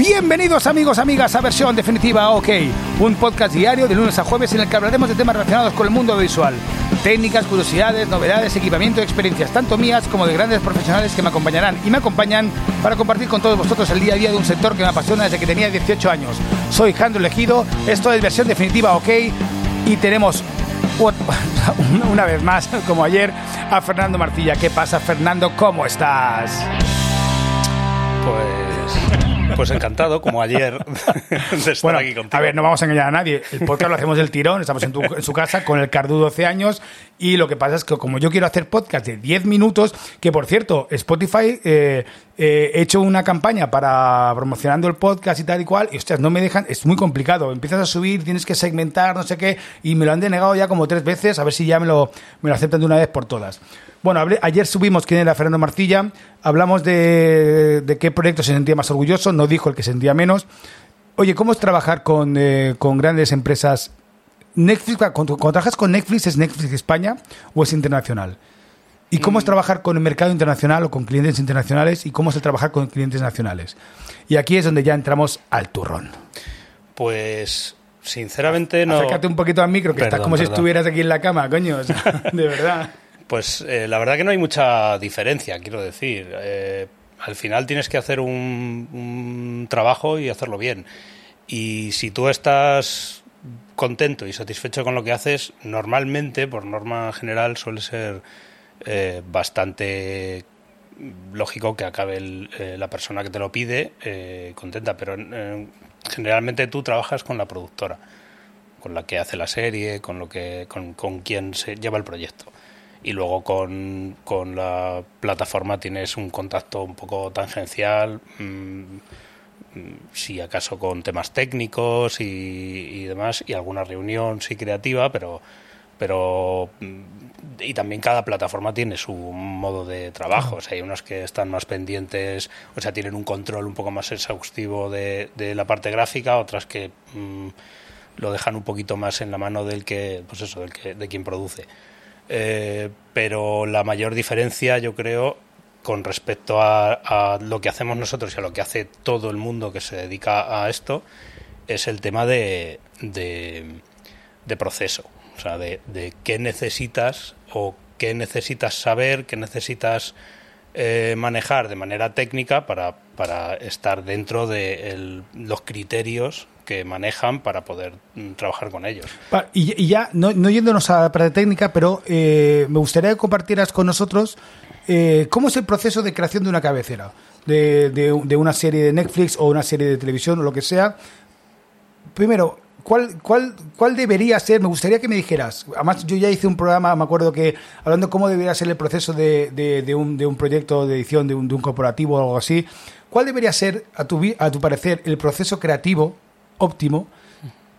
Bienvenidos amigos, amigas a versión definitiva OK, un podcast diario de lunes a jueves en el que hablaremos de temas relacionados con el mundo visual, técnicas, curiosidades, novedades, equipamiento experiencias, tanto mías como de grandes profesionales que me acompañarán y me acompañan para compartir con todos vosotros el día a día de un sector que me apasiona desde que tenía 18 años. Soy Jandro Elegido, esto es versión definitiva OK y tenemos una vez más, como ayer, a Fernando Martilla. ¿Qué pasa, Fernando? ¿Cómo estás? Pues pues encantado, como ayer, de estar aquí contigo. A ver, no vamos a engañar a nadie. El podcast lo hacemos del tirón, estamos en, su casa con el Cardu 12 años y lo que pasa es que como yo quiero hacer podcast de 10 minutos, que por cierto, Spotify eh, eh, he hecho una campaña para promocionando el podcast y tal y cual, y hostias, no me dejan, es muy complicado. Empiezas a subir, tienes que segmentar, no sé qué, y me lo han denegado ya como tres veces, a ver si ya me lo, me lo aceptan de una vez por todas. Bueno, ayer subimos quién era Fernando Marcilla, hablamos de, qué proyecto se sentía más orgulloso, no dijo el que sentía menos. Oye, ¿cómo es trabajar con, eh, grandes empresas? Netflix, cuando, trabajas con Netflix, ¿es Netflix España o es internacional? ¿Y cómo es mm. trabajar con el mercado internacional o con clientes internacionales? ¿Y cómo es el trabajar con clientes nacionales? Y aquí es donde ya entramos al turrón. Pues sinceramente no. Acércate un poquito al micro, que estás como si estuvieras aquí en la cama, coño. de verdad. Pues eh, la verdad que no hay mucha diferencia, quiero decir. Eh, al final tienes que hacer un, trabajo y hacerlo bien. Y si tú estás contento y satisfecho con lo que haces, normalmente, por norma general, suele ser eh, bastante lógico que acabe la persona que te lo pide contenta, pero generalmente tú trabajas con la productora, con la que hace la serie, con lo que, con, quien se lleva el proyecto. Y luego con, con, la plataforma tienes un contacto un poco tangencial, mm, si acaso con temas técnicos y, demás, y alguna reunión sí creativa, pero pero mm, y también cada plataforma tiene su modo de trabajo. O sea, hay unos que están más pendientes, o sea, tienen un control un poco más exhaustivo de, la parte gráfica, otras que mm, lo dejan un poquito más en la mano del que, pues eso, del que, de quien produce. Eh, pero la mayor diferencia, yo creo, con respecto a, lo que hacemos nosotros y a lo que hace todo el mundo que se dedica a esto, es el tema de, proceso. O sea, de, qué necesitas o qué necesitas saber, qué necesitas eh, manejar de manera técnica para, para estar dentro de los criterios que manejan para poder mm, trabajar con ellos. Y, ya, no, yéndonos a la parte técnica, pero eh, me gustaría que compartieras con nosotros eh, cómo es el proceso de creación de una cabecera, de, de, una serie de Netflix o una serie de televisión o lo que sea. Primero, ¿Cuál, cuál, ¿Cuál debería ser? Me gustaría que me dijeras. Además, yo ya hice un programa, me acuerdo que, hablando de cómo debería ser el proceso de, de, un, de un, proyecto de edición de un, de un, corporativo o algo así. ¿Cuál debería ser, a tu, a tu parecer, el proceso creativo óptimo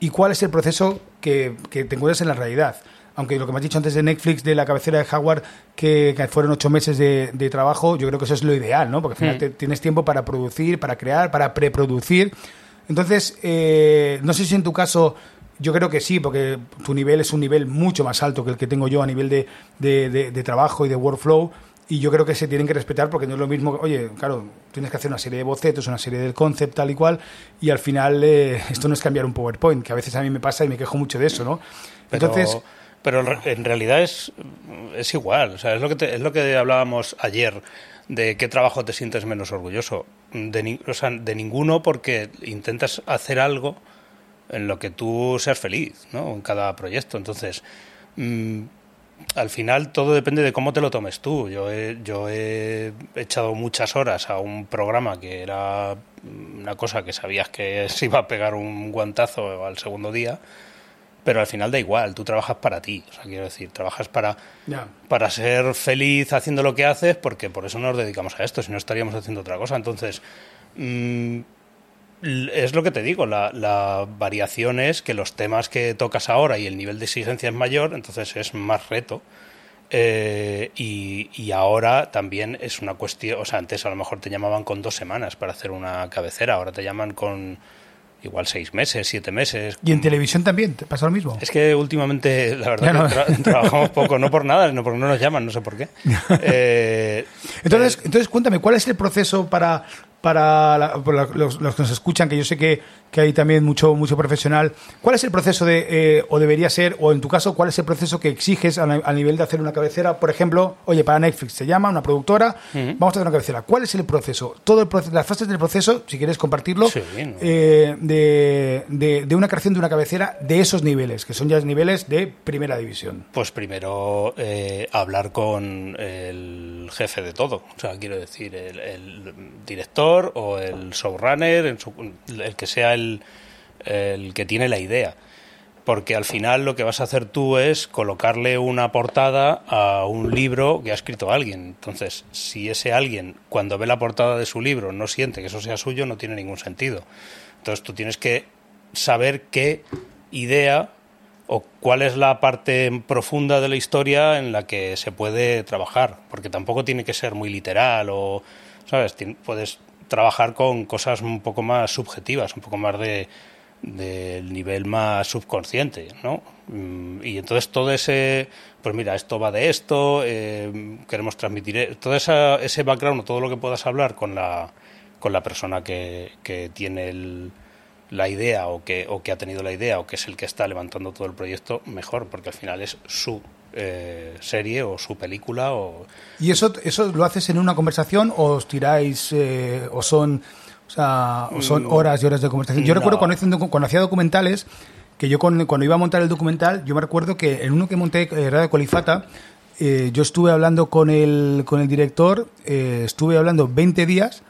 y cuál es el proceso que, que te encuentras en la realidad. Aunque lo que me has dicho antes de Netflix, de la cabecera de Howard, que, fueron ocho meses de, trabajo, yo creo que eso es lo ideal, ¿no? Porque al final mm. tienes tiempo para producir, para crear, para preproducir. Entonces, eh, no sé si en tu caso yo creo que sí, porque tu nivel es un nivel mucho más alto que el que tengo yo a nivel de, de, trabajo y de workflow y yo creo que se tienen que respetar porque no es lo mismo, oye, claro, tienes que hacer una serie de bocetos, una serie del concept tal y cual, y al final eh, esto no es cambiar un PowerPoint, que a veces a mí me pasa y me quejo mucho de eso, ¿no? Entonces... Pero, en realidad es, es igual, o sea, es lo, que es lo que hablábamos ayer, de qué trabajo te sientes menos orgulloso. De, o sea, de ninguno porque intentas hacer algo en lo que tú seas feliz, ¿no? En cada proyecto. Entonces... Mm, al final todo depende de cómo te lo tomes tú. Yo he, yo he echado muchas horas a un programa que era una cosa que sabías que se iba a pegar un guantazo al segundo día, pero al final da igual, tú trabajas para ti. O sea, quiero decir, trabajas para, para ser feliz haciendo lo que haces, porque por eso nos dedicamos a esto, si no estaríamos haciendo otra cosa. Entonces, mm, es lo que te digo, la, variación es que los temas que tocas ahora y el nivel de exigencia es mayor, entonces es más reto. Eh, y, ahora también es una cuestión, o sea, antes a lo mejor te llamaban con dos semanas para hacer una cabecera, ahora te llaman con igual seis meses, siete meses. ¿Y en televisión también te pasa lo mismo? Es que últimamente, la verdad, trabajamos poco, no por nada, sino porque no nos llaman, no sé por qué. Eh, entonces, entonces, cuéntame, ¿cuál es el proceso para para la- los, los que nos escuchan, que yo sé que, que hay también mucho, mucho profesional, ¿cuál es el proceso de, eh, o debería ser, o en tu caso, cuál es el proceso que exiges a, a nivel de hacer una cabecera? Por ejemplo, oye, para Netflix se llama, una productora, vamos a hacer una cabecera. ¿Cuál es el proceso? Todo el proceso, las fases del proceso, si quieres compartirlo, Sí, ¿no? eh, de, de, de una creación de una cabecera de esos niveles, que son ya niveles de primera división. Pues primero eh, hablar con el jefe de todo, o sea, quiero decir, el, el director o el showrunner, su- el que sea el, el que tiene la idea. Porque al final lo que vas a hacer tú es colocarle una portada a un libro que ha escrito alguien. Entonces, si ese alguien, cuando ve la portada de su libro, no siente que eso sea suyo, no tiene ningún sentido. Entonces, tú tienes que saber qué idea o cuál es la parte profunda de la historia en la que se puede trabajar, porque tampoco tiene que ser muy literal o, ¿sabes? Puedes trabajar con cosas un poco más subjetivas, un poco más de del nivel más subconsciente, ¿no? Mm, Y entonces todo ese, pues mira, esto va de esto, eh, queremos transmitir e- todo esa, ese background, todo lo que puedas hablar con la, con la persona que, que tiene el, la idea o que, o que ha tenido la idea o que es el que está levantando todo el proyecto, mejor, porque al final es su eh, serie o su película o... ¿Y eso, eso lo haces en una conversación o os tiráis eh, o son o sea, o son horas y horas de conversación? Yo No. recuerdo cuando, cuando hacía documentales que yo con- cuando iba a montar el documental, yo me recuerdo que en uno que monté, eh, Radio Colifata, eh, yo estuve hablando con el, con el director, eh, estuve hablando 20 días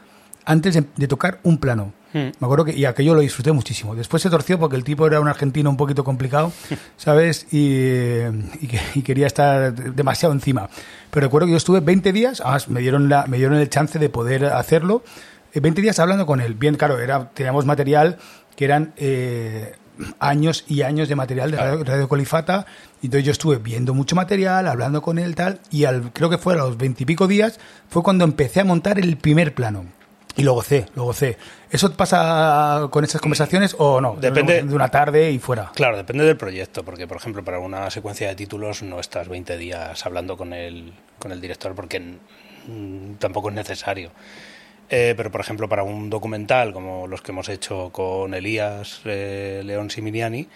antes de, de tocar un plano. Hmm. Me acuerdo que y aquello lo disfruté muchísimo. Después se torció porque el tipo era un argentino un poquito complicado, ¿sabes? Y, eh, y y quería estar demasiado encima. Pero recuerdo que yo estuve 20 días, además me dieron, la, me dieron el chance de poder hacerlo, eh, 20 días hablando con él. Bien, claro, era, teníamos material que eran eh, años y años de material de Radio, Radio Colifata. Y entonces yo estuve viendo mucho material, hablando con él tal, y al, creo que fue a los 20 y pico días, fue cuando empecé a montar el primer plano. Y lo gocé, lo gocé. ¿Eso pasa con esas conversaciones o no? Depende- De una tarde y fuera. Claro, depende del proyecto, porque por ejemplo para una secuencia de títulos no estás 20 días hablando con el, con el director porque tampoco es necesario. Eh, pero por ejemplo para un documental como los que hemos hecho con Elías eh, León Siminiani,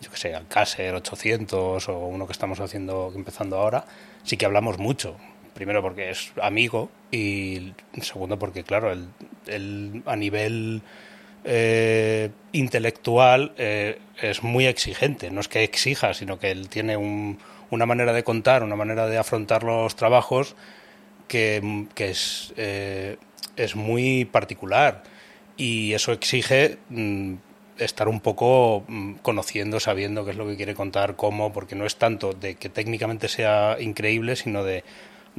yo que sé, Alcácer 800 o uno que estamos haciendo, empezando ahora, sí que hablamos mucho. Primero porque es amigo y segundo porque, claro, el- a nivel eh, intelectual eh, es muy exigente. No es que exija, sino que él tiene un- una manera de contar, una manera de afrontar los trabajos que, que es, eh, es muy particular. Y eso exige mm, estar un poco mm, conociendo, sabiendo qué es lo que quiere contar, cómo, porque no es tanto de que técnicamente sea increíble, sino de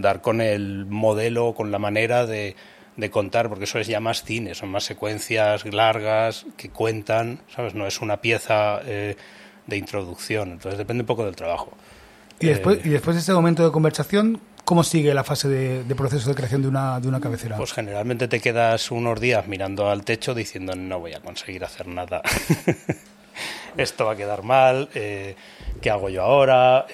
dar con el modelo, con la manera de, de contar, porque eso es ya más cine, son más secuencias largas que cuentan, ¿sabes? No es una pieza eh, de introducción, entonces depende un poco del trabajo. Y después, Eh, y después de este momento de conversación, ¿cómo sigue la fase de, de proceso de creación de una, de una cabecera? Pues generalmente te quedas unos días mirando al techo diciendo no voy a conseguir hacer nada. Esto va a quedar mal. eh, ¿Qué hago yo ahora?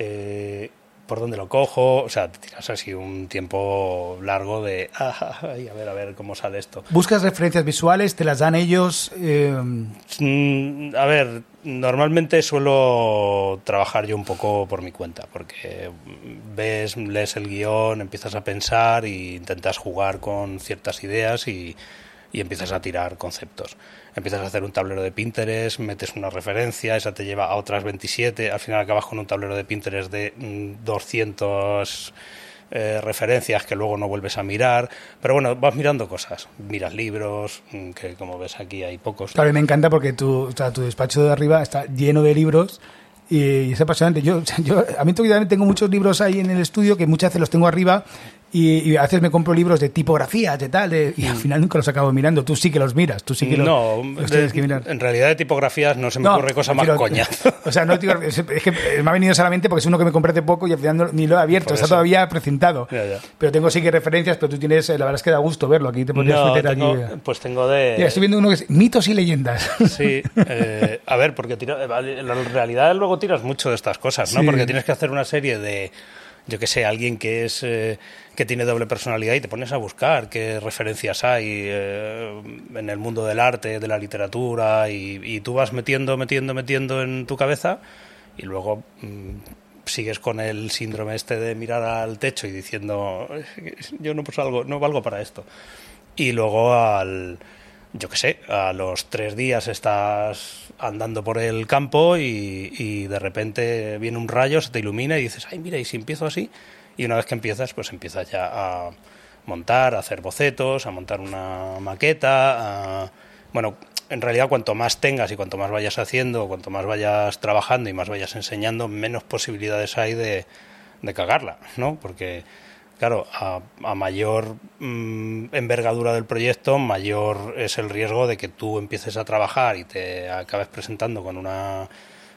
¿Por dónde lo cojo? O sea, te tiras así un tiempo largo de "Ah, ay, a ver, a ver cómo sale esto. ¿Buscas referencias visuales? ¿Te las dan ellos? Eh, Mm, A ver, normalmente suelo trabajar yo un poco por mi cuenta, porque ves, lees el guion, empiezas a pensar e intentas jugar con ciertas ideas y, y empiezas a tirar conceptos. Empiezas a hacer un tablero de Pinterest, metes una referencia, esa te lleva a otras 27, al final acabas con un tablero de Pinterest de mm, 200 eh, referencias que luego no vuelves a mirar, pero bueno, vas mirando cosas, miras libros, mm, que como ves aquí hay pocos. claro, y me encanta porque tu, tu despacho de arriba está lleno de libros y, es apasionante. Yo, yo, a mí también tengo muchos libros ahí en el estudio que muchas veces los tengo arriba y, y a veces me compro libros de tipografías, de tal, de- y al final nunca los acabo mirando. Tú sí que los miras, tú sí que los, no, los de- que mirar. en realidad de tipografías no se me No, ocurre cosa más pero- coñazo. O sea, no digo- es que me ha venido solamente porque es uno que me compré hace poco y al final ni lo he abierto, está todavía precintado. Ya, ya. Pero tengo sí que referencias, pero tú tienes, eh, la verdad es que da gusto verlo. Aquí te podrías No, meter tengo- aquí. pues tengo de... Estoy viendo uno que es mitos y leyendas. Sí, eh, a ver, porque tira- eh, en realidad luego tiras mucho de estas cosas, ¿no? Sí. Porque tienes que hacer una serie de, yo que sé, alguien que es eh, que tiene doble personalidad y te pones a buscar qué referencias hay eh, en el mundo del arte, de la literatura y, tú vas metiendo, metiendo, metiendo en tu cabeza y luego mm, sigues con el síndrome este de mirar al techo y diciendo yo no pues algo, no valgo para esto y luego al yo qué sé, a los tres días estás andando por el campo y, de repente viene un rayo, se te ilumina y dices, ay, mira, y si empiezo así, y una vez que empiezas, pues empiezas ya a montar, a hacer bocetos, a montar una maqueta, bueno, en realidad cuanto más tengas y cuanto más vayas haciendo, cuanto más vayas trabajando y más vayas enseñando, menos posibilidades hay de, de cagarla, ¿no? Porque claro, a, mayor mm, envergadura del proyecto, mayor es el riesgo de que tú empieces a trabajar y te acabes presentando con una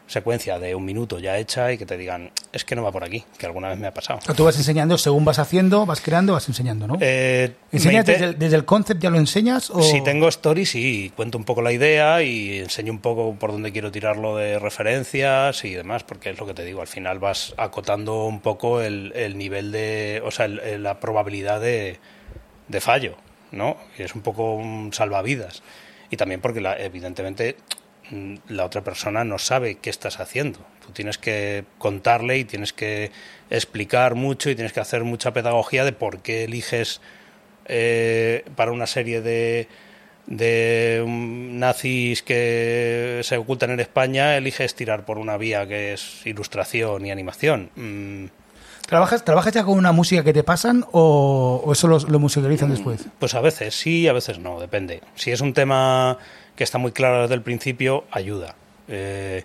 secuencia de un minuto ya hecha y que te digan, es que no va por aquí, que alguna vez me ha pasado. Tú vas enseñando según vas haciendo, vas creando, vas enseñando, ¿no? Eh, ¿Enseñas desde, el, concept, ya lo enseñas? O... Si tengo stories, sí, cuento un poco la idea y enseño un poco por dónde quiero tirarlo de referencias y demás, porque es lo que te digo, al final vas acotando un poco el, nivel de, o sea, la probabilidad de, de fallo, ¿no? Y es un poco un salvavidas. Y también porque, la, evidentemente, la otra persona no sabe qué estás haciendo. Tú tienes que contarle y tienes que explicar mucho y tienes que hacer mucha pedagogía de por qué eliges eh, para una serie de, de nazis que se ocultan en España, eliges tirar por una vía que es ilustración y animación. Mm. ¿Trabajas, ¿Trabajas ya con una música que te pasan o, eso lo, lo musicalizan después? Pues a veces sí, a veces no, depende. Si es un tema que está muy claro desde el principio, ayuda. Eh,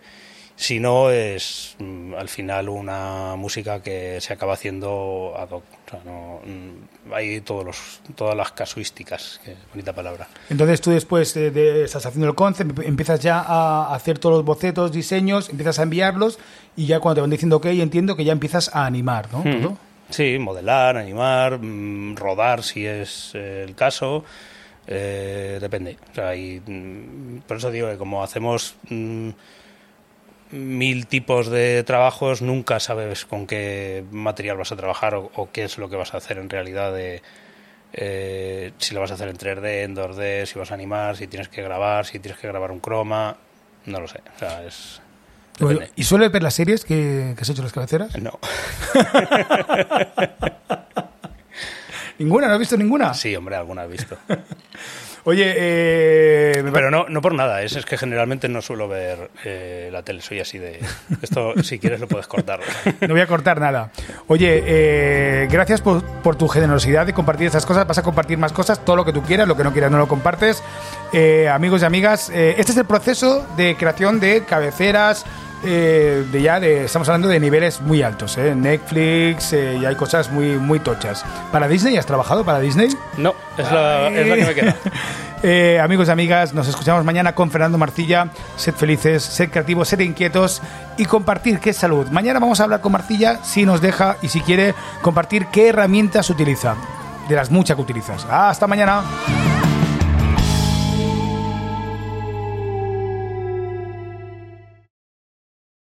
si no, es mm, al final una música que se acaba haciendo ad hoc. Mm, hay todos los, todas las casuísticas, que bonita palabra. Entonces tú después de, estás haciendo el concept, empiezas ya a hacer todos los bocetos, diseños, empiezas a enviarlos y ya cuando te van diciendo ok, entiendo que ya empiezas a animar, ¿no? Sí, modelar, animar, mm, rodar si es el caso. Eh, depende. Mm, por eso digo que como hacemos mm, mil tipos de trabajos, nunca sabes con qué material vas a trabajar o, qué es lo que vas a hacer en realidad de... Eh, si lo vas a hacer en 3D, en 2D, si vas a animar, si tienes que grabar, si tienes que grabar un croma, no lo sé. ¿Y suele ver las series que, que has hecho las cabeceras? No. ¿Ninguna? ¿No has visto ninguna? Sí, hombre, alguna he visto. Oye, eh, pero no, no por nada, es, es que generalmente no suelo ver eh, la tele, soy así de... Esto, si quieres, lo puedes cortar. No voy a cortar nada. Oye, eh, gracias por, por, tu generosidad de compartir estas cosas. Vas a compartir más cosas, todo lo que tú quieras, lo que no quieras no lo compartes. amigos y amigas, este es el proceso de creación de cabeceras, eh, de ya de, estamos hablando de niveles muy altos, ¿eh? Netflix eh, y hay cosas muy, muy tochas. ¿Para Disney has trabajado para Disney? No, es, la, es la, que me queda. Eh, amigos y amigas, nos escuchamos mañana con Fernando Marcilla. Sed felices, sed creativos, sed inquietos y compartir qué es salud. Mañana vamos a hablar con Marcilla si nos deja y si quiere compartir qué herramientas utiliza. De las muchas que utilizas. Hasta mañana.